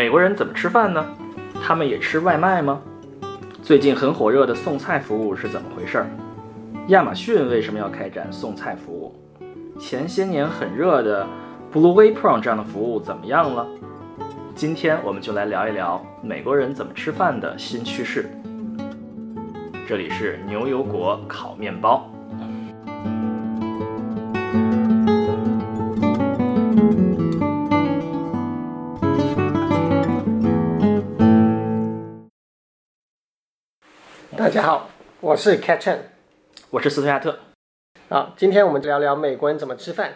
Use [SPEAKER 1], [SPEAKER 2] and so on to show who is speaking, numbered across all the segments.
[SPEAKER 1] 美国人怎么吃饭呢？他们也吃外卖吗？最近很火热的送菜服务是怎么回事儿？亚马逊为什么要开展送菜服务？前些年很热的 Blue Apron 这样的服务怎么样了？今天我们就来聊一聊美国人怎么吃饭的新趋势。这里是牛油果烤面包。
[SPEAKER 2] 大家好，我是 Cat Chen。
[SPEAKER 1] 我是斯图亚特。
[SPEAKER 2] 好，今天我们聊聊美国人怎么吃饭。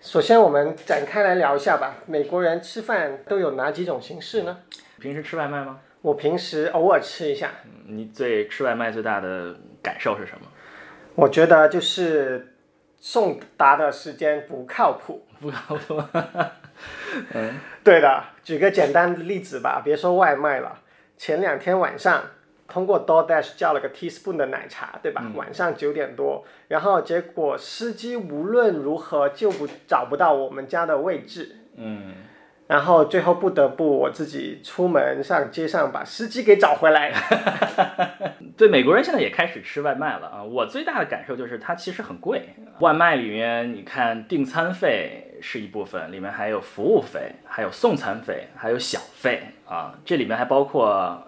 [SPEAKER 2] 首先，我们展开来聊一下吧。美国人吃饭都有哪几种形式呢？
[SPEAKER 1] 平时吃外卖吗？
[SPEAKER 2] 我平时偶尔吃一下。
[SPEAKER 1] 你最吃外卖最大的感受是什么？
[SPEAKER 2] 我觉得就是送达的时间不靠谱。
[SPEAKER 1] 不靠谱。嗯，
[SPEAKER 2] 对的。举个简单的例子吧，别说外卖了，前两天晚上。通过 DoorDash 叫了个 teaspoon 的奶茶，对吧？晚上九点多，然后结果司机无论如何就不找不到我们家的位置，
[SPEAKER 1] 嗯，
[SPEAKER 2] 然后最后不得不我自己出门上街上把司机给找回来。
[SPEAKER 1] 对，美国人现在也开始吃外卖了啊！我最大的感受就是它其实很贵。外卖里面你看订餐费是一部分，里面还有服务费，还有送餐费，还有小费啊，这里面还包括。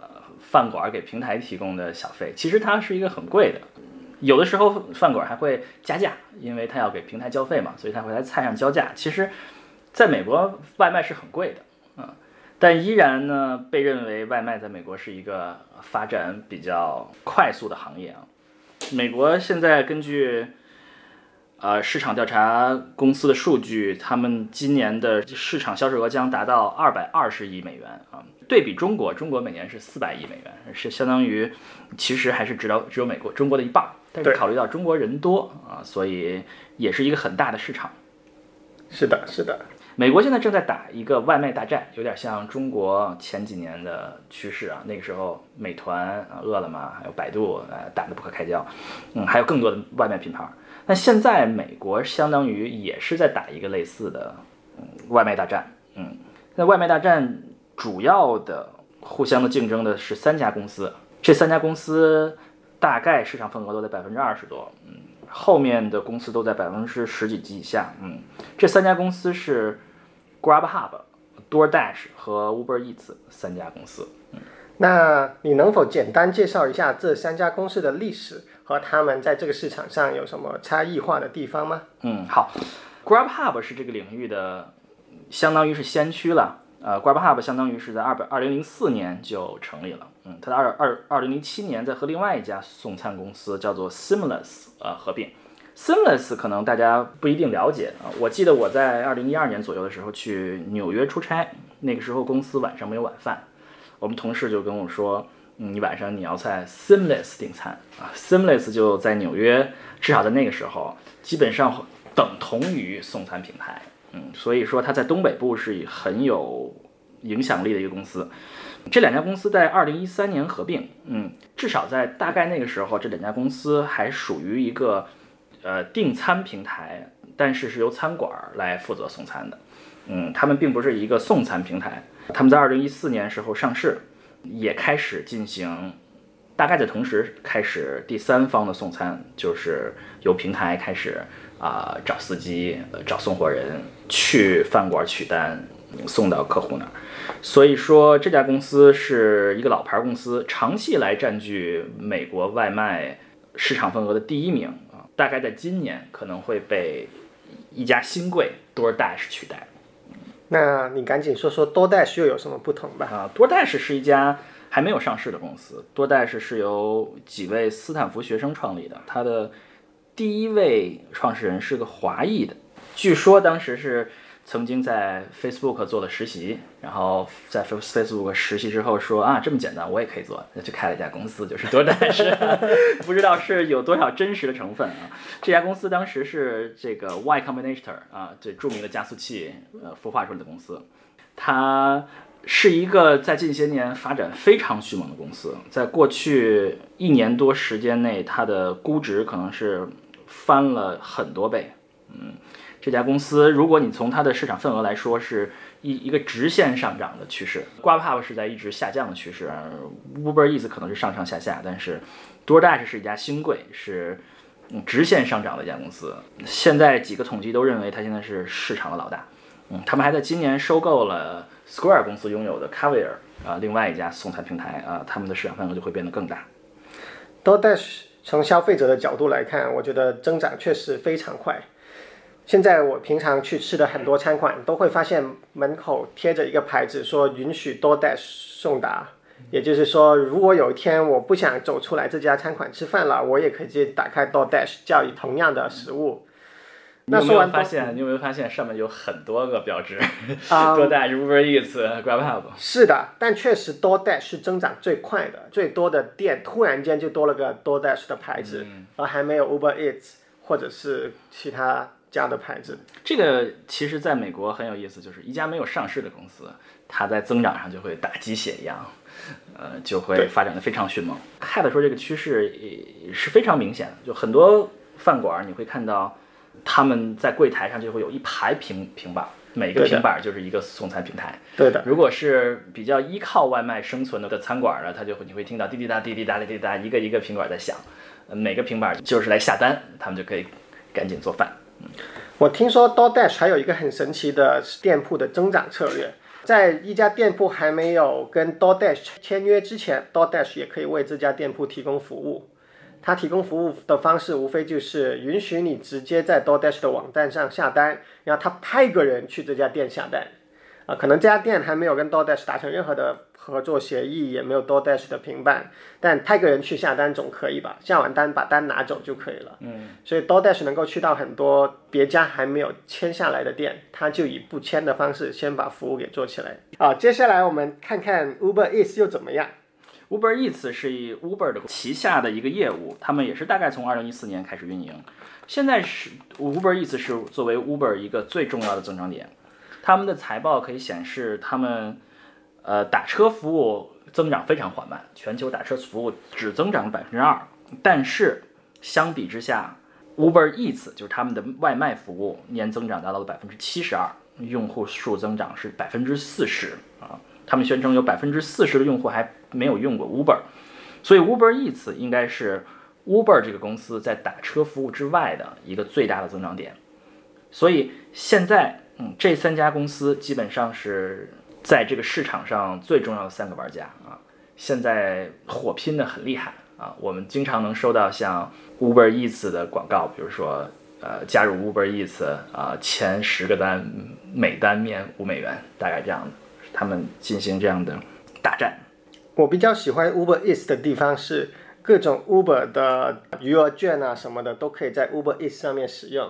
[SPEAKER 1] 饭馆给平台提供的小费，其实它是一个很贵的，有的时候饭馆还会加价，因为他要给平台交费嘛，所以他会在菜上交价。其实，在美国外卖是很贵的，啊，但依然呢被认为外卖在美国是一个发展比较快速的行业啊。美国现在根据。呃，市场调查公司的数据，他们今年的市场销售额将达到二百二十亿美元啊。对比中国，中国每年是四百亿美元，是相当于，其实还是只到只有美国中国的一半。但是考虑到中国人多啊，所以也是一个很大的市场。
[SPEAKER 2] 是的，是的。
[SPEAKER 1] 美国现在正在打一个外卖大战，有点像中国前几年的趋势啊。那个时候，美团啊、饿了么还有百度呃打得不可开交，嗯，还有更多的外卖品牌。那现在美国相当于也是在打一个类似的嗯外卖大战，嗯，那外卖大战主要的互相的竞争的是三家公司，这三家公司大概市场份额都在百分之二十多，嗯，后面的公司都在百分之十几级以下，嗯，这三家公司是 GrabHub、DoorDash 和 Uber Eats 三家公司，嗯，
[SPEAKER 2] 那你能否简单介绍一下这三家公司的历史？和他们在这个市场上有什么差异化的地方吗？
[SPEAKER 1] 嗯，好，GrabHub 是这个领域的，相当于是先驱了。呃，GrabHub 相当于是在二百二零零四年就成立了。嗯，它的二二二零零七年在和另外一家送餐公司叫做 Seamless 呃合并。Seamless 可能大家不一定了解啊。我记得我在二零一二年左右的时候去纽约出差，那个时候公司晚上没有晚饭，我们同事就跟我说。嗯，你晚上你要在 Seamless 订餐啊，Seamless 就在纽约，至少在那个时候，基本上等同于送餐平台。所以说它在东北部是很有影响力的一个公司。这两家公司在二零一三年合并，嗯，至少在大概那个时候，这两家公司还属于一个呃订餐平台，但是是由餐馆来负责送餐的。嗯，他们并不是一个送餐平台，他们在二零一四年时候上市。也开始进行，大概在同时开始第三方的送餐，就是由平台开始啊找司机、呃找送货人去饭馆取单，送到客户那儿。所以说这家公司是一个老牌公司，长期来占据美国外卖市场份额的第一名啊。大概在今年可能会被一家新贵 DoorDash 取代。
[SPEAKER 2] 那你赶紧说说多 dash 又有什么不同吧？
[SPEAKER 1] 啊，多 dash 是一家还没有上市的公司，多 dash 是由几位斯坦福学生创立的，它的第一位创始人是个华裔的，据说当时是。曾经在 Facebook 做了实习，然后在 Facebook 实习之后说啊，这么简单，我也可以做，那就开了一家公司，就是多代是，不知道是有多少真实的成分啊。这家公司当时是这个 Y Combinator 啊，最著名的加速器呃孵化出来的公司，它是一个在近些年发展非常迅猛的公司，在过去一年多时间内，它的估值可能是翻了很多倍，嗯。这家公司，如果你从它的市场份额来说，是一一个直线上涨的趋势。Grubhub 是在一直下降的趋势，Uber Eats 可能是上上下下，但是 DoorDash 是一家新贵，是嗯直线上涨的一家公司。现在几个统计都认为它现在是市场的老大。嗯，他们还在今年收购了 Square 公司拥有的 Caviar 啊，另外一家送餐平台啊，他们的市场份额就会变得更大。
[SPEAKER 2] DoorDash 从消费者的角度来看，我觉得增长确实非常快。现在我平常去吃的很多餐馆，都会发现门口贴着一个牌子，说允许 DoorDash 送达。也就是说，如果有一天我不想走出来这家餐馆吃饭了，我也可以直接打开 DoorDash 叫以同样的食物。那说完
[SPEAKER 1] 发现？你有没有发现上面有很多个标志？
[SPEAKER 2] 啊
[SPEAKER 1] 多大 Uber Eats、GrabHub。
[SPEAKER 2] 是的，但确实 DoorDash 是增长最快的，最多的店突然间就多了个 DoorDash 的牌子，而还没有 Uber Eats 或者是其他家的牌子。
[SPEAKER 1] 这个其实在美国很有意思，就是一家没有上市的公司，它在增长上就会打鸡血一样，呃，就会发展的非常迅猛。看的说这个趋势也是非常明显的，就很多饭馆你会看到他们在柜台上就会有一排平平板，每个平板就是一个送餐平台。
[SPEAKER 2] 对的，
[SPEAKER 1] 如果是比较依靠外卖生存的的餐馆呢，它就会你会听到滴滴答滴滴答滴滴答，一个一个平板在响，呃每个平板就是来下单，他们就可以赶紧做饭。
[SPEAKER 2] 我听说 DoorDash 还有一个很神奇的店铺的增长策略，在一家店铺还没有跟 DoorDash 签约之前，DoorDash 也可以为这家店铺提供服务。它提供服务的方式无非就是允许你直接在 DoorDash 的网站上下单，然后他派个人去这家店下单。啊，可能这家店还没有跟 DoorDash 达成任何的合作协议，也没有 DoorDash 的平板，但派个人去下单总可以吧？下完单把单拿走就可以了。
[SPEAKER 1] 嗯，
[SPEAKER 2] 所以 DoorDash 能够去到很多别家还没有签下来的店，他就以不签的方式先把服务给做起来。啊，接下来我们看看 Uber Eats 又怎么样？
[SPEAKER 1] Uber Eats 是以 Uber 的旗下的一个业务，他们也是大概从二零一四年开始运营。现在是 Uber Eats 是作为 Uber 一个最重要的增长点。他们的财报可以显示，他们呃打车服务增长非常缓慢，全球打车服务只增长了百分之二。但是相比之下，Uber Eats 就是他们的外卖服务年增长达到了百分之七十二，用户数增长是百分之四十啊。他们宣称有百分之四十的用户还没有用过 Uber，所以 Uber Eats 应该是 Uber 这个公司在打车服务之外的一个最大的增长点。所以现在，嗯，这三家公司基本上是在这个市场上最重要的三个玩家啊，现在火拼的很厉害啊。我们经常能收到像 Uber Eats 的广告，比如说，呃，加入 Uber Eats 啊，前十个单每单面五美元，大概这样的，他们进行这样的大战。
[SPEAKER 2] 我比较喜欢 Uber Eats 的地方是各种 Uber 的余额券啊什么的都可以在 Uber Eats 上面使用。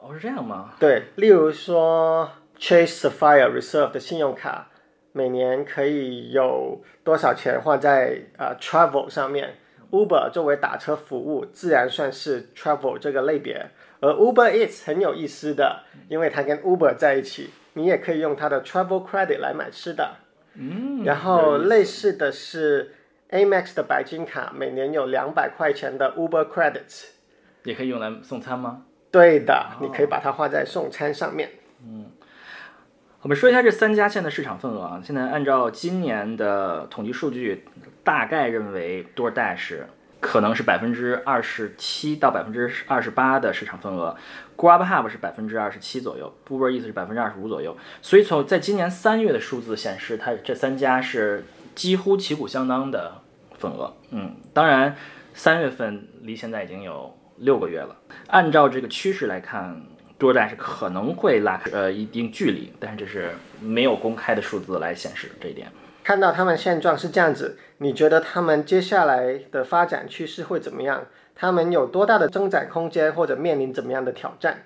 [SPEAKER 1] 哦，是这样吗？
[SPEAKER 2] 对，例如说 Chase Sapphire Reserve 的信用卡，每年可以有多少钱花在呃 Travel 上面？Uber 作为打车服务，自然算是 Travel 这个类别。而 Uber Eats 很有意思的，因为它跟 Uber 在一起，你也可以用它的 Travel Credit 来买吃的。
[SPEAKER 1] 嗯，
[SPEAKER 2] 然后类似的是 Amex 的白金卡，每年有两百块钱的 Uber Credits。
[SPEAKER 1] 也可以用来送餐吗？
[SPEAKER 2] 对的，你可以把它花在送餐上面。
[SPEAKER 1] 嗯我们说一下这三家现在市场份额啊。现在按照今年的统计数据，大概认为 DoorDash 可能是百分之二十七到百分之二十八的市场份额，GrabHub 是百分之二十七左右，Uber Eats 是百分之二十五左右。所以从在今年三月的数字显示，它这三家是几乎旗鼓相当的份额。嗯，当然三月份离现在已经有六个月了。按照这个趋势来看，DoorDash 可能会拉开呃一定距离，但是这是没有公开的数字来显示这一点。
[SPEAKER 2] 看到他们现状是这样子，你觉得他们接下来的发展趋势会怎么样？他们有多大的增长空间，或者面临怎么样的挑战？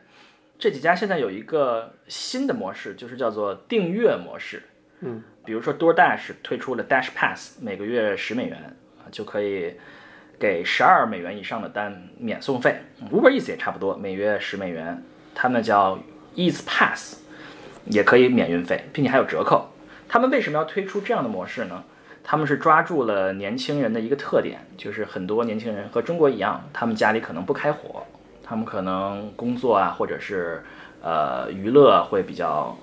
[SPEAKER 1] 这几家现在有一个新的模式，就是叫做订阅模式。
[SPEAKER 2] 嗯，
[SPEAKER 1] 比如说 DoorDash 推出了 Dash Pass，每个月十美元啊就可以给十二美元以上的单免送费。Uber Eats 也差不多，每月十美元，他们叫 Eats Pass，也可以免运费，并且还有折扣。他们为什么要推出这样的模式呢？他们是抓住了年轻人的一个特点，就是很多年轻人和中国一样，他们家里可能不开火，他们可能工作啊，或者是呃娱乐会比较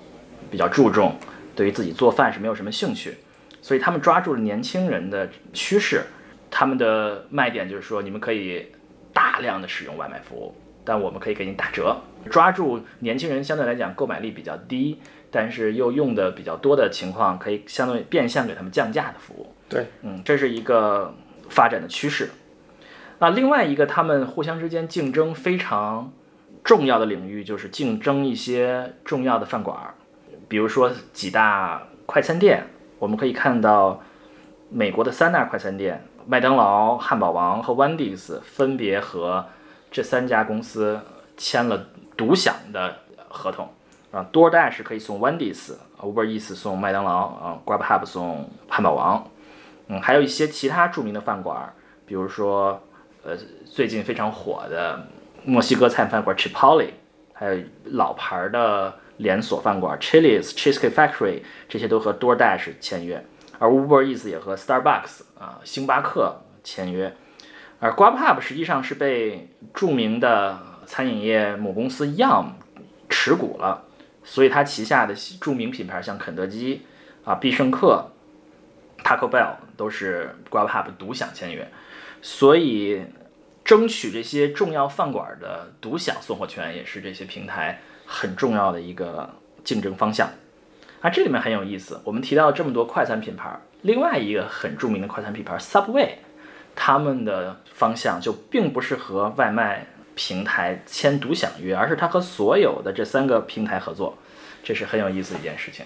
[SPEAKER 1] 比较注重，对于自己做饭是没有什么兴趣，所以他们抓住了年轻人的趋势，他们的卖点就是说，你们可以大量的使用外卖服务，但我们可以给你打折，抓住年轻人相对来讲购买力比较低，但是又用的比较多的情况，可以相当于变相给他们降价的服务。
[SPEAKER 2] 对，
[SPEAKER 1] 嗯，这是一个发展的趋势。那另外一个，他们互相之间竞争非常重要的领域，就是竞争一些重要的饭馆儿，比如说几大快餐店。我们可以看到，美国的三大快餐店——麦当劳、汉堡王和 Wendy's，分别和这三家公司签了独享的合同。啊，DoorDash 可以送 Wendy's，Uber Eats 送麦当劳，啊，GrabHub 送汉堡王。嗯，还有一些其他著名的饭馆，比如说。呃，最近非常火的墨西哥菜饭馆 Chipotle，还有老牌的连锁饭馆 Chili's、Cheesecake Factory，这些都和 DoorDash 签约，而 Uber Eats 也和 Starbucks 啊、星巴克签约，而 GrabHub 实际上是被著名的餐饮业母公司 Yum 持股了，所以它旗下的著名品牌像肯德基啊、必胜客、Taco Bell 都是 GrabHub 独享签约。所以，争取这些重要饭馆的独享送货权，也是这些平台很重要的一个竞争方向。啊，这里面很有意思。我们提到这么多快餐品牌，另外一个很著名的快餐品牌 Subway，他们的方向就并不是和外卖平台签独享约，而是它和所有的这三个平台合作，这是很有意思的一件事情。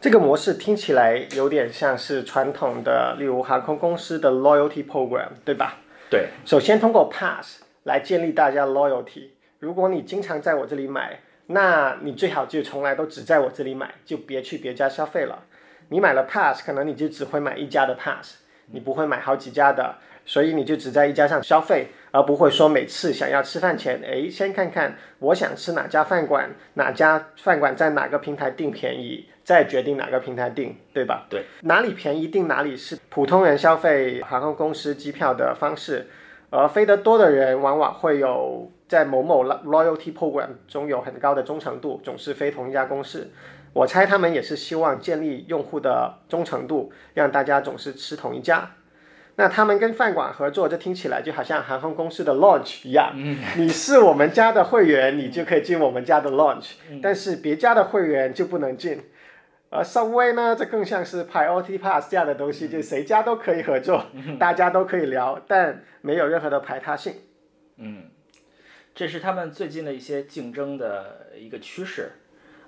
[SPEAKER 2] 这个模式听起来有点像是传统的，例如航空公司的 loyalty program，对吧？
[SPEAKER 1] 对。
[SPEAKER 2] 首先通过 pass 来建立大家 loyalty。如果你经常在我这里买，那你最好就从来都只在我这里买，就别去别家消费了。你买了 pass，可能你就只会买一家的 pass，你不会买好几家的。所以你就只在一家上消费，而不会说每次想要吃饭前，哎，先看看我想吃哪家饭馆，哪家饭馆在哪个平台订便宜，再决定哪个平台订，对吧？
[SPEAKER 1] 对，
[SPEAKER 2] 哪里便宜订哪里是普通人消费航空公司机票的方式，而飞得多的人往往会有在某某 loyalty program 中有很高的忠诚度，总是飞同一家公司。我猜他们也是希望建立用户的忠诚度，让大家总是吃同一家。那他们跟饭馆合作，这听起来就好像航空公司的 launch 一样。嗯，你是我们家的会员，你就可以进我们家的 launch，但是别家的会员就不能进。而 Subway 呢，这更像是 Priority Pass 这样的东西，就谁家都可以合作，大家都可以聊，但没有任何的排他性。
[SPEAKER 1] 嗯，这是他们最近的一些竞争的一个趋势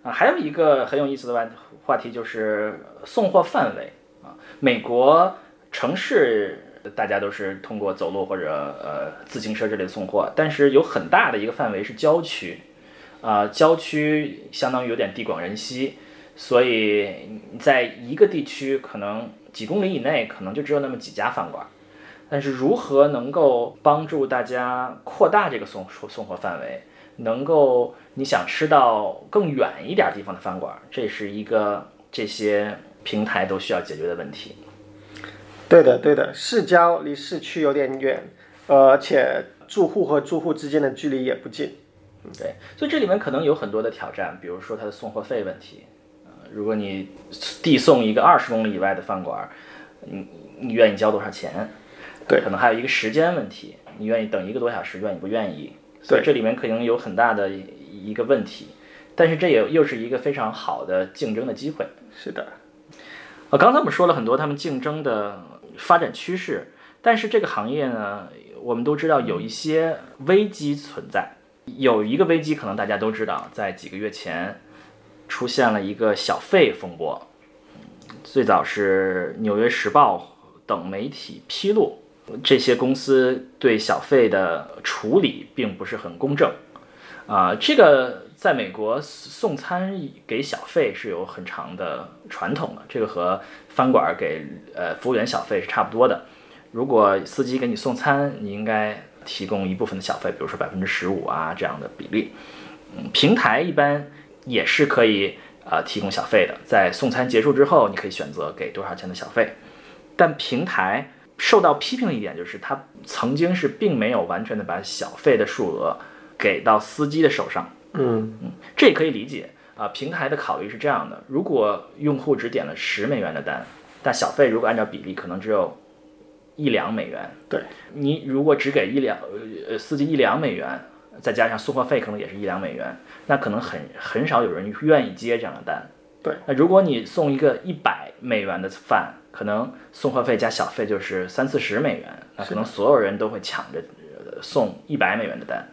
[SPEAKER 1] 啊。还有一个很有意思的话话题就是送货范围啊，美国。城市大家都是通过走路或者呃自行车之类送货，但是有很大的一个范围是郊区，啊，郊区相当于有点地广人稀，所以在一个地区可能几公里以内可能就只有那么几家饭馆，但是如何能够帮助大家扩大这个送送货范围，能够你想吃到更远一点地方的饭馆，这是一个这些平台都需要解决的问题。
[SPEAKER 2] 对的，对的，市郊离市区有点远，而且住户和住户之间的距离也不近。
[SPEAKER 1] 对，所以这里面可能有很多的挑战，比如说它的送货费问题。呃，如果你递送一个二十公里以外的饭馆，你你愿意交多少钱？
[SPEAKER 2] 对，
[SPEAKER 1] 可能还有一个时间问题，你愿意等一个多小时，愿意不愿意？所以这里面可能有很大的一个问题，但是这也又是一个非常好的竞争的机会。
[SPEAKER 2] 是的。
[SPEAKER 1] 呃，刚才我们说了很多他们竞争的。发展趋势，但是这个行业呢，我们都知道有一些危机存在。有一个危机，可能大家都知道，在几个月前出现了一个小费风波。最早是《纽约时报》等媒体披露，这些公司对小费的处理并不是很公正。啊，这个在美国送餐给小费是有很长的传统的，这个和饭馆给呃服务员小费是差不多的。如果司机给你送餐，你应该提供一部分的小费，比如说百分之十五啊这样的比例。嗯，平台一般也是可以呃提供小费的，在送餐结束之后，你可以选择给多少钱的小费。但平台受到批评的一点就是，它曾经是并没有完全的把小费的数额。给到司机的手上。
[SPEAKER 2] 嗯嗯
[SPEAKER 1] 这也可以理解啊。平台的考虑是这样的：如果用户只点了十美元的单，但小费如果按照比例，可能只有一两美元。
[SPEAKER 2] 对，
[SPEAKER 1] 你如果只给一两呃司机一两美元，再加上送货费可能也是一两美元，那可能很很少有人愿意接这样的单。
[SPEAKER 2] 对，
[SPEAKER 1] 那如果你送一个一百美元的饭，可能送货费加小费就是三四十美元，那可能所有人都会抢着呃送一百美元的单。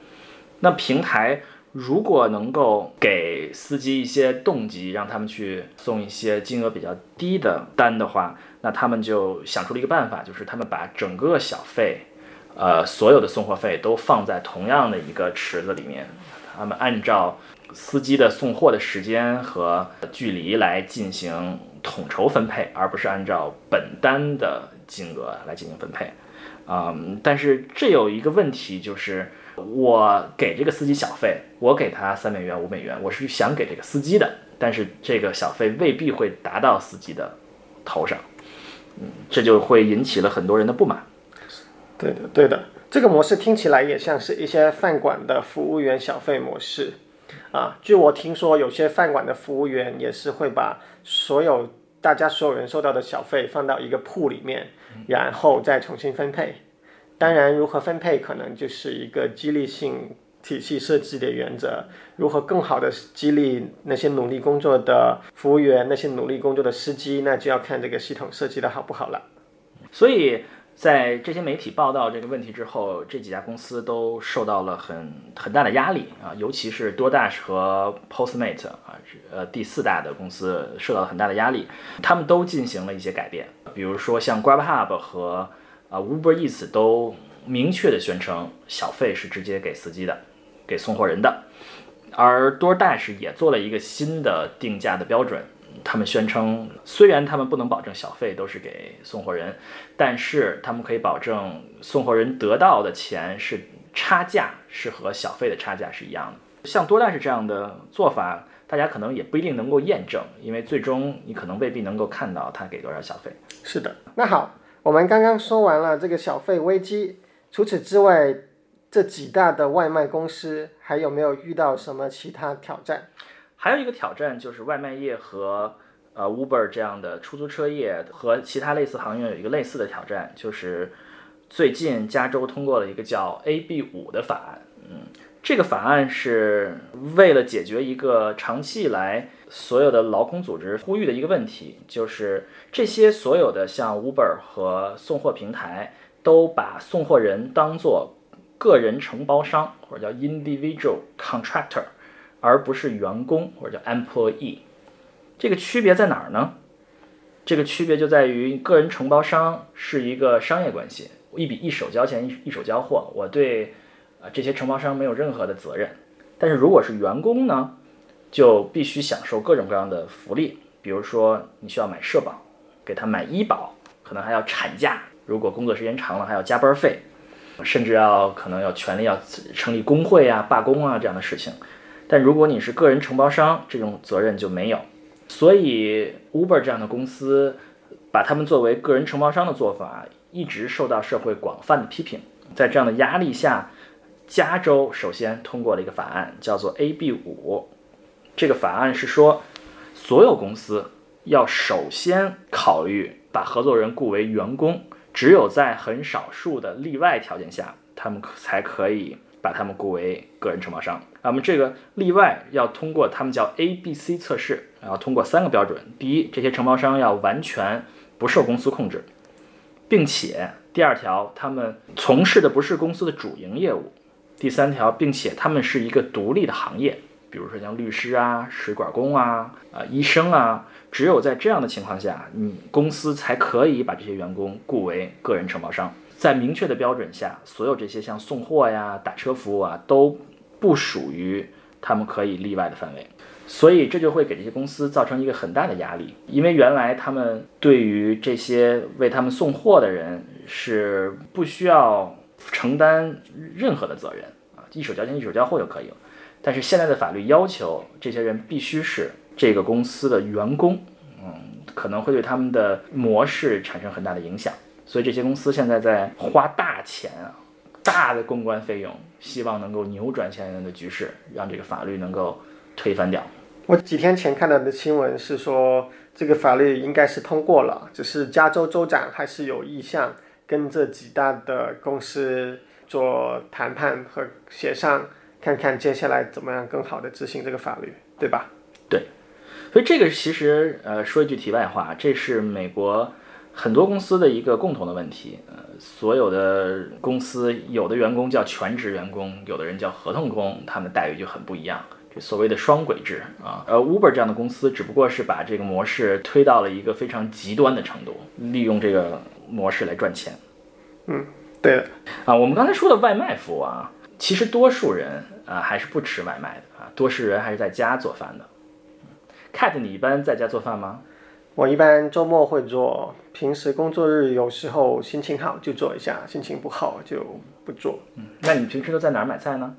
[SPEAKER 1] 那平台如果能够给司机一些动机，让他们去送一些金额比较低的单的话，那他们就想出了一个办法，就是他们把整个小费，呃，所有的送货费都放在同样的一个池子里面，他们按照司机的送货的时间和距离来进行统筹分配，而不是按照本单的金额来进行分配。嗯，但是这有一个问题，就是我给这个司机小费，我给他三美元、五美元，我是想给这个司机的，但是这个小费未必会达到司机的头上，嗯，这就会引起了很多人的不满。
[SPEAKER 2] 对的，对的，这个模式听起来也像是一些饭馆的服务员小费模式啊。据我听说，有些饭馆的服务员也是会把所有大家所有人收到的小费放到一个铺里面，然后再重新分配。当然，如何分配可能就是一个激励性体系设计的原则。如何更好的激励那些努力工作的服务员，那些努力工作的司机，那就要看这个系统设计的好不好了。
[SPEAKER 1] 所以在这些媒体报道这个问题之后，这几家公司都受到了很很大的压力啊，尤其是 DoorDash 和 Postmate 啊，呃第四大的公司受到了很大的压力，他们都进行了一些改变，比如说像 GrabHub 和啊 Uber Eats 都明确的宣称小费是直接给司机的，给送货人的，而 DoorDash 也做了一个新的定价的标准。他们宣称，虽然他们不能保证小费都是给送货人，但是他们可以保证送货人得到的钱是差价，是和小费的差价是一样的。像多大是这样的做法，大家可能也不一定能够验证，因为最终你可能未必能够看到他给多少小费。
[SPEAKER 2] 是的，那好，我们刚刚说完了这个小费危机，除此之外，这几大的外卖公司还有没有遇到什么其他挑战？
[SPEAKER 1] 还有一个挑战就是外卖业和呃 Uber 这样的出租车业和其他类似行业有一个类似的挑战，就是最近加州通过了一个叫 AB 五的法案。嗯，这个法案是为了解决一个长期以来所有的劳工组织呼吁的一个问题，就是这些所有的像 Uber 和送货平台都把送货人当做个人承包商或者叫 individual contractor。而不是员工或者叫 employee，这个区别在哪儿呢？这个区别就在于个人承包商是一个商业关系，一笔一手交钱一一手交货，我对啊这些承包商没有任何的责任。但是如果是员工呢，就必须享受各种各样的福利，比如说你需要买社保，给他买医保，可能还要产假，如果工作时间长了还要加班费，甚至要可能要权利要成立工会啊、罢工啊这样的事情。但如果你是个人承包商，这种责任就没有。所以，Uber 这样的公司把他们作为个人承包商的做法，一直受到社会广泛的批评。在这样的压力下，加州首先通过了一个法案，叫做 AB 五。这个法案是说，所有公司要首先考虑把合作人雇为员工，只有在很少数的例外条件下，他们才可以把他们雇为个人承包商。那么这个例外要通过他们叫 A、B、C 测试，然后通过三个标准：第一，这些承包商要完全不受公司控制，并且第二条，他们从事的不是公司的主营业务；第三条，并且他们是一个独立的行业，比如说像律师啊、水管工啊、啊医生啊。只有在这样的情况下，你公司才可以把这些员工雇为个人承包商。在明确的标准下，所有这些像送货呀、打车服务啊都。不属于他们可以例外的范围，所以这就会给这些公司造成一个很大的压力，因为原来他们对于这些为他们送货的人是不需要承担任何的责任啊，一手交钱一手交货就可以了。但是现在的法律要求这些人必须是这个公司的员工，嗯，可能会对他们的模式产生很大的影响，所以这些公司现在在花大钱啊。大的公关费用，希望能够扭转现在的局势，让这个法律能够推翻掉。
[SPEAKER 2] 我几天前看到的新闻是说，这个法律应该是通过了，只是加州州长还是有意向跟这几大的公司做谈判和协商，看看接下来怎么样更好的执行这个法律，对吧？
[SPEAKER 1] 对，所以这个其实呃说一句题外话，这是美国很多公司的一个共同的问题。呃，所有的公司有的员工叫全职员工，有的人叫合同工，他们的待遇就很不一样。这所谓的双轨制啊，呃，Uber 这样的公司只不过是把这个模式推到了一个非常极端的程度，利用这个模式来赚钱。
[SPEAKER 2] 嗯，对的。
[SPEAKER 1] 啊，我们刚才说的外卖服务啊，其实多数人啊还是不吃外卖的啊，多数人还是在家做饭的。Cat，你一般在家做饭吗？
[SPEAKER 2] 我一般周末会做，平时工作日有时候心情好就做一下，心情不好就不做。
[SPEAKER 1] 嗯，那你平时都在哪儿买菜呢？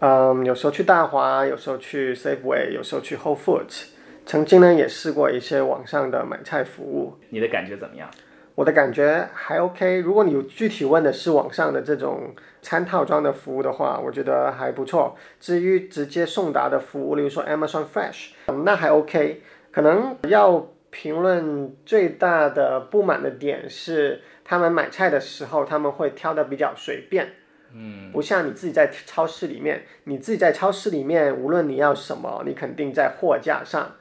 [SPEAKER 2] 嗯，有时候去大华，有时候去 Safeway，有时候去 Whole Foods。曾经呢也试过一些网上的买菜服务。
[SPEAKER 1] 你的感觉怎么样？
[SPEAKER 2] 我的感觉还 OK。如果你有具体问的是网上的这种餐套装的服务的话，我觉得还不错。至于直接送达的服务，例如说 Amazon Fresh，那还 OK。可能要评论最大的不满的点是，他们买菜的时候他们会挑的比较随便。
[SPEAKER 1] 嗯，
[SPEAKER 2] 不像你自己在超市里面，你自己在超市里面，无论你要什么，你肯定在货架上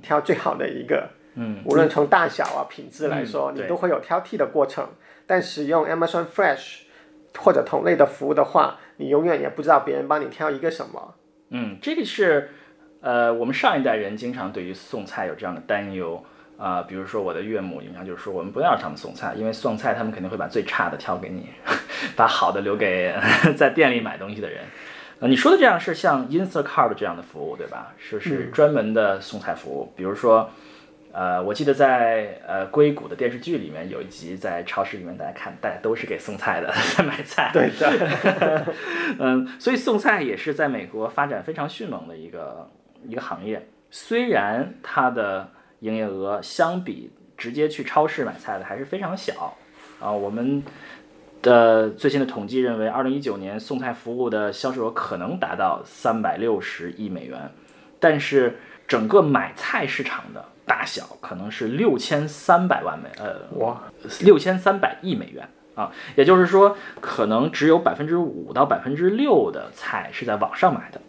[SPEAKER 2] 挑最好的一个。
[SPEAKER 1] 嗯，
[SPEAKER 2] 无论从大小啊、品质来说，
[SPEAKER 1] 嗯
[SPEAKER 2] 你都会有挑剔的过程。但使用 Amazon Fresh 或者同类的服务的话，你永远也不知道别人帮你挑一个什么。
[SPEAKER 1] 嗯，这个是呃我们上一代人经常对于送菜有这样的担忧。啊、比如说我的岳母经常就是说，我们不要让他们送菜，因为送菜他们肯定会把最差的挑给你，把好的留给 在店里买东西的人。呃，你说的这样是像 Instacart 这样的服务，对吧？是是专门的送菜服务。比如说，呃，我记得在呃硅谷的电视剧里面有一集，在超市里面大家看，大家都是给送菜的，在买菜。
[SPEAKER 2] 对的，
[SPEAKER 1] 嗯，所以送菜也是在美国发展非常迅猛的一个一个行业。虽然它的营业额相比直接去超市买菜的还是非常小啊，我们的最新的统计认为，二零一九年送菜服务的销售额可能达到三百六十亿美元，但是整个买菜市场的大小可能是六千三百万美呃
[SPEAKER 2] 哇，
[SPEAKER 1] 六千三百亿美元啊，也就是说，可能只有百分之五到百分之六的菜是在网上买的。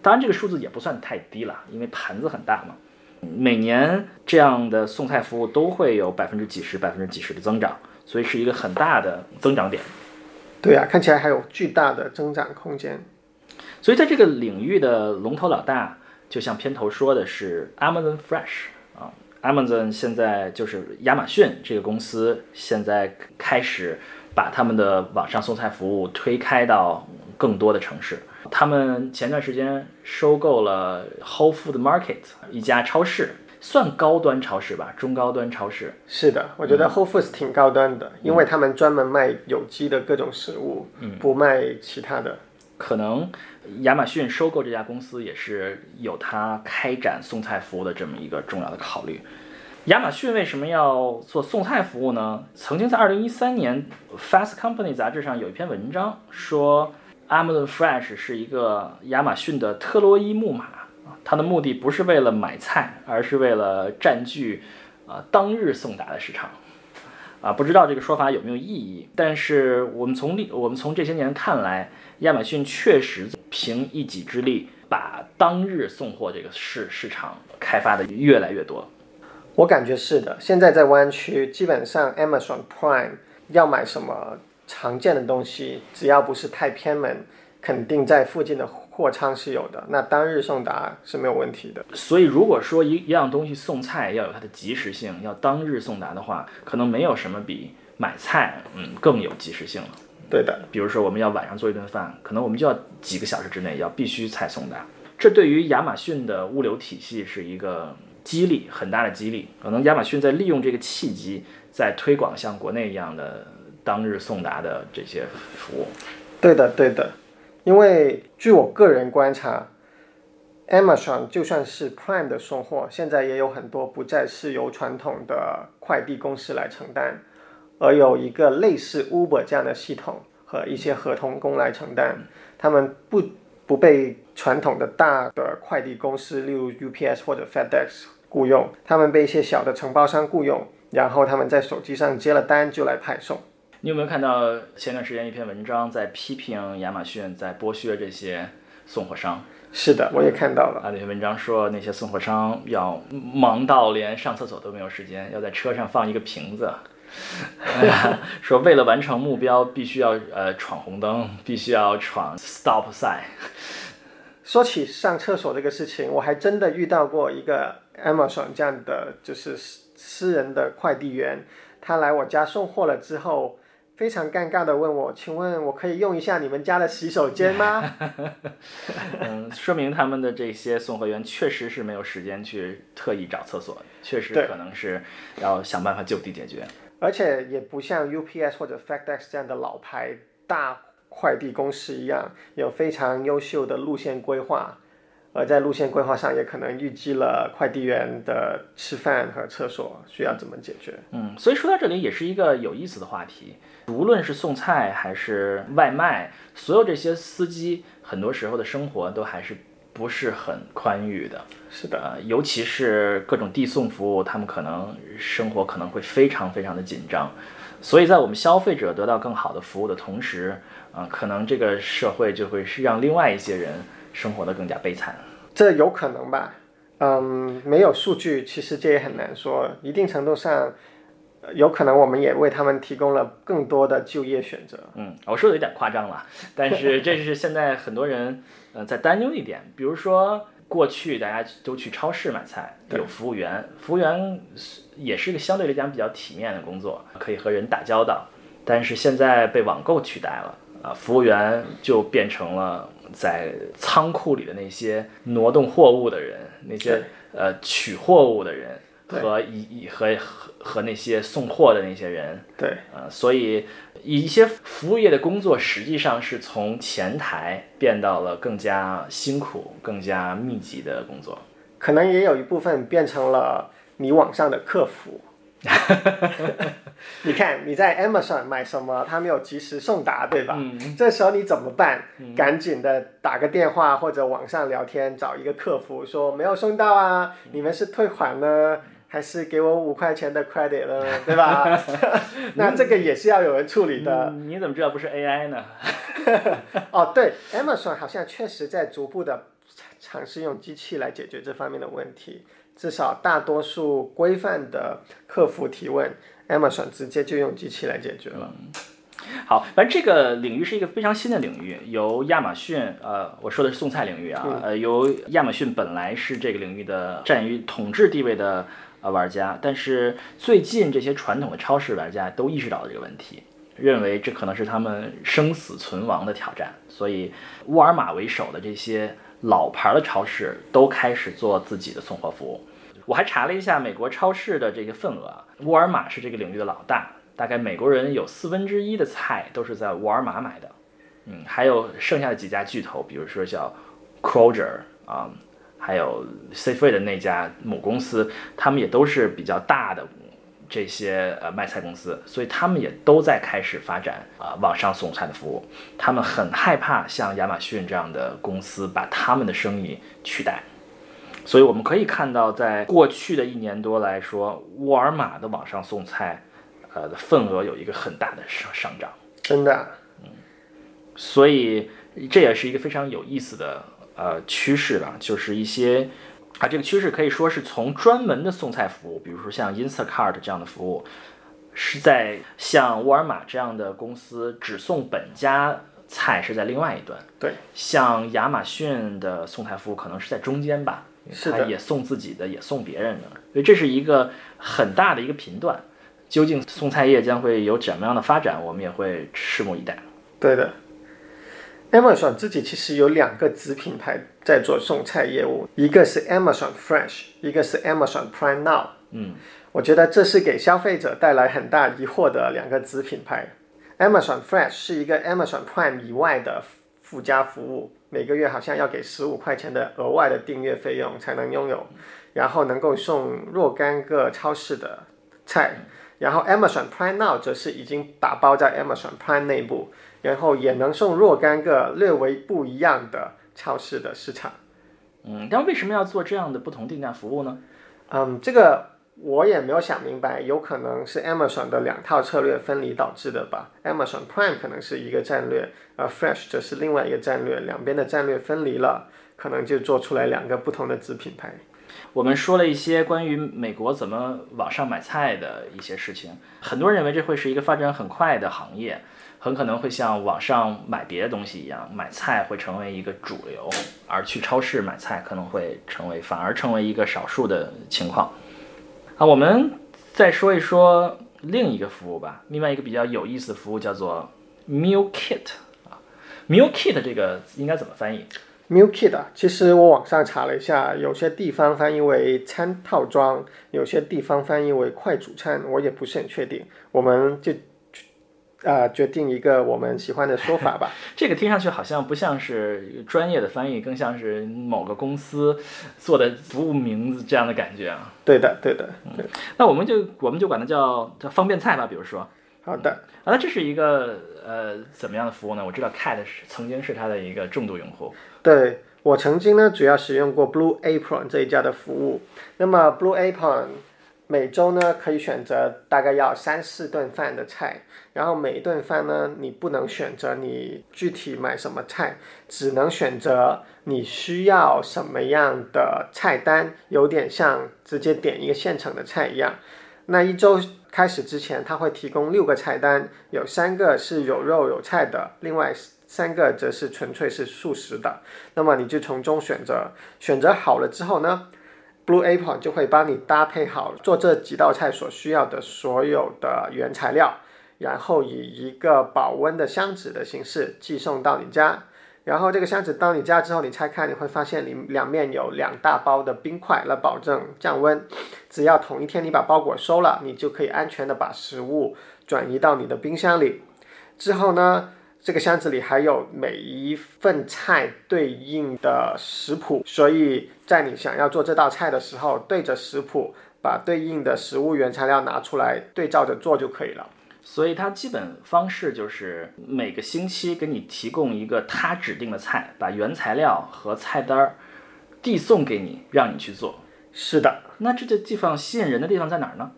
[SPEAKER 1] 当然，这个数字也不算太低了，因为盘子很大嘛。每年这样的送菜服务都会有百分之几十、百分之几十的增长，所以是一个很大的增长点。
[SPEAKER 2] 对啊，看起来还有巨大的增长空间。
[SPEAKER 1] 所以在这个领域的龙头老大，就像片头说的是 Amazon Fresh 啊，Amazon 现在就是亚马逊这个公司，现在开始把他们的网上送菜服务推开到更多的城市。他们前段时间收购了 Whole Food Market 一家超市，算高端超市吧，中高端超市。
[SPEAKER 2] 是的，我觉得 Whole Foods 挺高端的，因为他们专门卖有机的各种食物，嗯不卖其他的。
[SPEAKER 1] 可能亚马逊收购这家公司也是有它开展送菜服务的这么一个重要的考虑。亚马逊为什么要做送菜服务呢？曾经在2013年《Fast Company》杂志上有一篇文章说，Amazon Fresh 是一个亚马逊的特洛伊木马，它的目的不是为了买菜，而是为了占据啊当日送达的市场。啊，不知道这个说法有没有意义，但是我们从历我们从这些年看来，亚马逊确实凭一己之力，把当日送货这个市市场开发的越来越多。
[SPEAKER 2] 我感觉是的，现在在湾区，基本上 Amazon Prime 要买什么常见的东西，只要不是太偏门，肯定在附近的货仓是有的。那当日送达是没有问题的。
[SPEAKER 1] 所以，如果说一一样东西送菜要有它的及时性，要当日送达的话，可能没有什么比买菜嗯更有及时性了。
[SPEAKER 2] 对的，
[SPEAKER 1] 比如说我们要晚上做一顿饭，可能我们就要几个小时之内要必须菜送达。这对于亚马逊的物流体系是一个激励，很大的激励。可能亚马逊在利用这个契机，在推广像国内一样的当日送达的这些服务。
[SPEAKER 2] 对的，对的。因为据我个人观察，Amazon 就算是 Prime 的送货，现在也有很多不再是由传统的快递公司来承担，而有一个类似 Uber 这样的系统和一些合同工来承担，他们不不被传统的大的快递公司，例如 UPS 或者 FedEx 雇佣，他们被一些小的承包商雇佣，然后他们在手机上接了单就来派送。
[SPEAKER 1] 你有没有看到前段时间一篇文章在批评亚马逊在剥削这些送货商？
[SPEAKER 2] 是的，我也看到了。
[SPEAKER 1] 啊，那篇文章说那些送货商要忙到连上厕所都没有时间，要在车上放一个瓶子。说为了完成目标，必须要呃闯红灯，必须要闯 stop sign。
[SPEAKER 2] 说起上厕所这个事情，我还真的遇到过一个 Amazon 这样的就是私人的快递员，他来我家送货了之后，非常尴尬的问我：“请问我可以用一下你们家的洗手间吗？”
[SPEAKER 1] 嗯，说明他们的这些送货员确实是没有时间去特意找厕所，确实可能是要想办法就地解决。
[SPEAKER 2] 而且也不像 UPS 或者 FedEx 这样的老牌大快递公司一样，有非常优秀的路线规划，而在路线规划上也可能预计了快递员的吃饭和厕所需要怎么解决。
[SPEAKER 1] 嗯，所以说到这里也是一个有意思的话题。无论是送菜还是外卖，所有这些司机很多时候的生活都还是不是很宽裕的。
[SPEAKER 2] 是的，
[SPEAKER 1] 呃，尤其是各种递送服务，他们可能生活可能会非常非常的紧张。所以在我们消费者得到更好的服务的同时，啊，可能这个社会就会是让另外一些人生活的更加悲惨。
[SPEAKER 2] 这有可能吧？嗯，没有数据，其实这也很难说。一定程度上。有可能我们也为他们提供了更多的就业选择。
[SPEAKER 1] 嗯，我说的有点夸张了，但是这是现在很多人呃在担忧一点。比如说过去大家都去超市买菜，有服务员，服务员也是一个相对来讲比较体面的工作，可以和人打交道。但是现在被网购取代了啊，服务员就变成了在仓库里的那些挪动货物的人，那些呃取货物的人。和一一和和和那些送货的那些人，
[SPEAKER 2] 对，
[SPEAKER 1] 呃，所以一些服务业的工作实际上是从前台变到了更加辛苦、更加密集的工作，
[SPEAKER 2] 可能也有一部分变成了你网上的客服。你看你在 Amazon 买什么，他没有及时送达，对吧？
[SPEAKER 1] 嗯。
[SPEAKER 2] 这时候你怎么办？赶紧的打个电话或者网上聊天，找一个客服说没有送到啊，你们是退款呢？还是给我五块钱的 credit 了，对吧？那这个也是要有人处理的。
[SPEAKER 1] 你怎么知道不是 AI 呢？
[SPEAKER 2] 哦，对，Amazon 好像确实在逐步的尝试用机器来解决这方面的问题。至少大多数规范的客服提问，Amazon 直接就用机器来解决了。
[SPEAKER 1] 好，反正这个领域是一个非常新的领域，由亚马逊，呃，我说的是送菜领域啊，呃，由亚马逊本来是这个领域的占于统治地位的。呃，玩家，但是最近这些传统的超市玩家都意识到了这个问题，认为这可能是他们生死存亡的挑战，所以沃尔玛为首的这些老牌的超市都开始做自己的送货服务。我还查了一下美国超市的这个份额，沃尔玛是这个领域的老大，大概美国人有四分之一的菜都是在沃尔玛买的，嗯，还有剩下的几家巨头，比如说叫 Kroger 啊。还有 Safeway 的那家母公司，他们也都是比较大的这些呃卖菜公司，所以他们也都在开始发展啊网上送菜的服务。他们很害怕像亚马逊这样的公司把他们的生意取代。所以我们可以看到，在过去的一年多来说，沃尔玛的网上送菜呃的份额有一个很大的上上涨。
[SPEAKER 2] 真的，
[SPEAKER 1] 嗯，所以这也是一个非常有意思的。呃，趋势吧，就是一些啊，这个趋势可以说是从专门的送菜服务，比如说像 Instacart 这样的服务，是在像沃尔玛这样的公司只送本家菜是在另外一端。
[SPEAKER 2] 对，
[SPEAKER 1] 像亚马逊的送菜服务可能是在中间吧，它，也送自己的，也送别人的，所以这是一个很大的一个频段。究竟送菜业将会有怎么样的发展，我们也会拭目以待。
[SPEAKER 2] 对的。Amazon 自己其实有两个子品牌在做送菜业务，一个是 Amazon Fresh，一个是 Amazon Prime Now。
[SPEAKER 1] 嗯，
[SPEAKER 2] 我觉得这是给消费者带来很大疑惑的两个子品牌。Amazon Fresh 是一个 Amazon Prime 以外的附加服务，每个月好像要给十五块钱的额外的订阅费用才能拥有，然后能够送若干个超市的菜。然后 Amazon Prime Now 则是已经打包在 Amazon Prime 内部。然后也能送若干个略微不一样的超市的市场。
[SPEAKER 1] 嗯，但为什么要做这样的不同定价服务呢？
[SPEAKER 2] 嗯，这个我也没有想明白，有可能是 Amazon 的两套策略分离导致的吧。Amazon Prime 可能是一个战略，而 Fresh 则是另外一个战略，两边的战略分离了，可能就做出来两个不同的子品牌。
[SPEAKER 1] 我们说了一些关于美国怎么网上买菜的一些事情，很多人认为这会是一个发展很快的行业，很可能会像网上买别的东西一样，买菜会成为一个主流，而去超市买菜可能会成为反而成为一个少数的情况。啊，我们再说一说另一个服务吧，另外一个比较有意思的服务叫做 Meal Kit 啊，Meal Kit 这个应该怎么翻译
[SPEAKER 2] ？Meal Kit 啊，其实我网上查了一下，有些地方翻译为餐套装，有些地方翻译为快煮餐，我也不是很确定。我们就呃决定一个我们喜欢的说法吧。
[SPEAKER 1] 这个听上去好像不像是专业的翻译，更像是某个公司做的服务名字这样的感觉啊。
[SPEAKER 2] 对的，对的，对。
[SPEAKER 1] 那我们就我们就管它叫叫方便菜吧，比如说。
[SPEAKER 2] 好的。
[SPEAKER 1] 啊，那这是一个呃怎么样的服务呢？我知道 Cat 是曾经是它的一个重度用户。
[SPEAKER 2] 对我曾经呢，主要使用过 Blue Apron 这一家的服务。那么 Blue Apron 每周呢可以选择大概要三四顿饭的菜，然后每一顿饭呢你不能选择你具体买什么菜，只能选择你需要什么样的菜单，有点像直接点一个现成的菜一样。那一周开始之前，他会提供六个菜单，有三个是有肉有菜的，另外。三个则是纯粹是素食的，那么你就从中选择，选择好了之后呢，Blue Apron 就会帮你搭配好做这几道菜所需要的所有的原材料，然后以一个保温的箱子的形式寄送到你家。然后这个箱子到你家之后，你拆开你会发现里两面有两大包的冰块来保证降温。只要同一天你把包裹收了，你就可以安全的把食物转移到你的冰箱里。之后呢？这个箱子里还有每一份菜对应的食谱，所以在你想要做这道菜的时候，对着食谱把对应的食物原材料拿出来，对照着做就可以了。
[SPEAKER 1] 所以它基本方式就是每个星期给你提供一个他指定的菜，把原材料和菜单儿递送给你，让你去做。
[SPEAKER 2] 是的，
[SPEAKER 1] 那这个地方吸引人的地方在哪儿呢？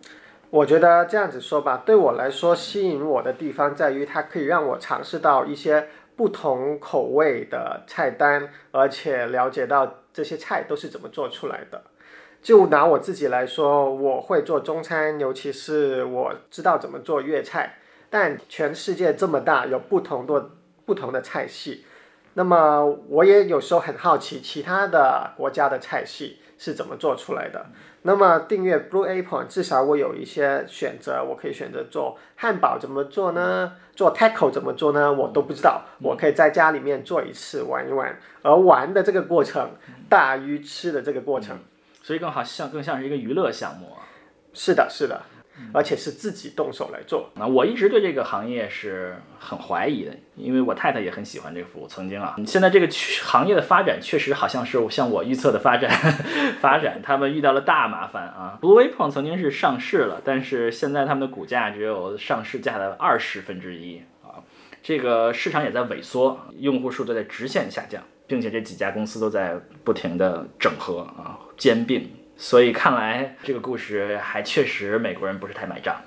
[SPEAKER 2] 我觉得这样子说吧，对我来说吸引我的地方在于它可以让我尝试到一些不同口味的菜单，而且了解到这些菜都是怎么做出来的。就拿我自己来说，我会做中餐，尤其是我知道怎么做粤菜。但全世界这么大，有不同的不同的菜系，那么我也有时候很好奇其他的国家的菜系是怎么做出来的。那么订阅 Blue Apron，至少我有一些选择，我可以选择做汉堡怎么做呢？做 taco 怎么做呢？我都不知道，我可以在家里面做一次玩一玩，而玩的这个过程大于吃的这个过程，
[SPEAKER 1] 所以更好像更像是一个娱乐项目。
[SPEAKER 2] 是的，是的。而且是自己动手来做。
[SPEAKER 1] 那我一直对这个行业是很怀疑的，因为我太太也很喜欢这个服务。曾经啊，现在这个行业的发展确实好像是像我预测的发展，发展他们遇到了大麻烦啊。Blue Apron 曾经是上市了，但是现在他们的股价只有上市价的二十分之一啊。这个市场也在萎缩，用户数都在直线下降，并且这几家公司都在不停的整合啊，兼并。所以看来这个故事还确实美国人不是太买账。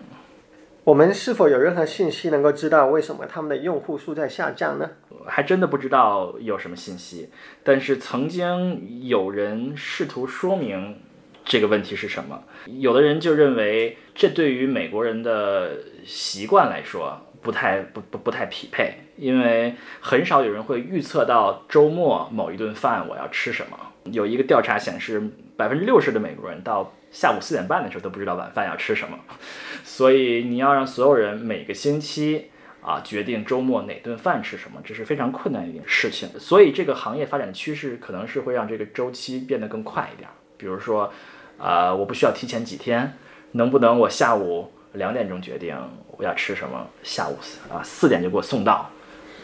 [SPEAKER 2] 我们是否有任何信息能够知道为什么他们的用户数在下降呢？
[SPEAKER 1] 还真的不知道有什么信息。但是曾经有人试图说明这个问题是什么。有的人就认为这对于美国人的习惯来说不太不不不太匹配，因为很少有人会预测到周末某一顿饭我要吃什么。有一个调查显示。百分之六十的美国人到下午四点半的时候都不知道晚饭要吃什么，所以你要让所有人每个星期啊决定周末哪顿饭吃什么，这是非常困难的一件事情。所以这个行业发展的趋势可能是会让这个周期变得更快一点。比如说，啊，我不需要提前几天，能不能我下午两点钟决定我要吃什么，下午啊四点就给我送到？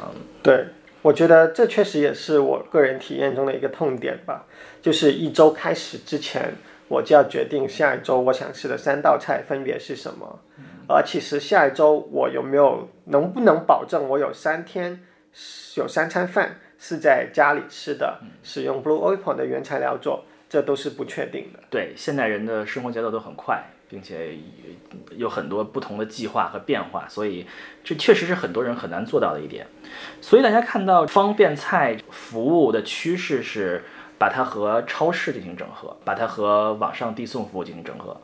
[SPEAKER 2] 嗯，对。我觉得这确实也是我个人体验中的一个痛点吧，就是一周开始之前，我就要决定下一周我想吃的三道菜分别是什么，而其实下一周我有没有能不能保证我有三天有三餐饭是在家里吃的，使用 Blue Apron 的原材料做，这都是不确定的。
[SPEAKER 1] 对，现代人的生活节奏都很快，并且有很多不同的计划和变化，所以这确实是很多人很难做到的一点。所以大家看到方便菜服务的趋势是把它和超市进行整合，把它和网上递送服务进行整合。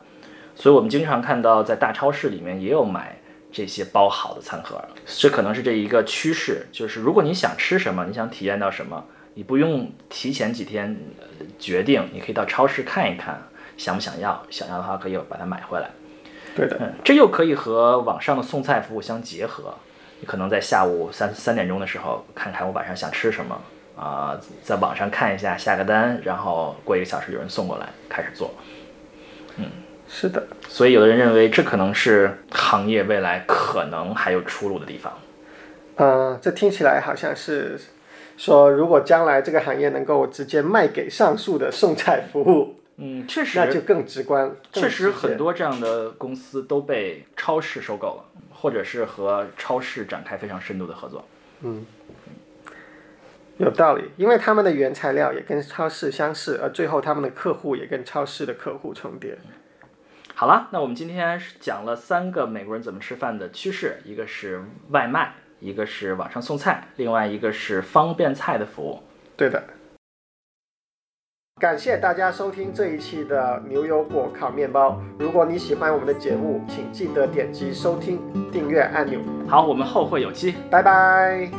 [SPEAKER 1] 所以我们经常看到在大超市里面也有买这些包好的餐盒，这可能是这一个趋势，就是如果你想吃什么，你想体验到什么，你不用提前几天决定，你可以到超市看一看，想不想要，想要的话可以把它买回来。
[SPEAKER 2] 对的，
[SPEAKER 1] 嗯，这又可以和网上的送菜服务相结合。你可能在下午三三点钟的时候，看看我晚上想吃什么啊、在网上看一下，下个单，然后过一个小时有人送过来，开始做。
[SPEAKER 2] 嗯是的。
[SPEAKER 1] 所以有的人认为这可能是行业未来可能还有出路的地方。
[SPEAKER 2] 嗯，这听起来好像是说，如果将来这个行业能够直接卖给上述的送菜服务，
[SPEAKER 1] 嗯，确实
[SPEAKER 2] 那就，更直观。
[SPEAKER 1] 确实很多这样的公司都被超市收购了，或者是和超市展开非常深度的合作。
[SPEAKER 2] 嗯有道理，因为他们的原材料也跟超市相似，而最后他们的客户也跟超市的客户重叠。
[SPEAKER 1] 好了，那我们今天是讲了三个美国人怎么吃饭的趋势，一个是外卖，一个是网上送菜，另外一个是方便菜的服务。
[SPEAKER 2] 对的。感谢大家收听这一期的牛油果烤面包。如果你喜欢我们的节目，请记得点击收听、订阅按钮。
[SPEAKER 1] 好，我们后会有期。
[SPEAKER 2] 拜拜。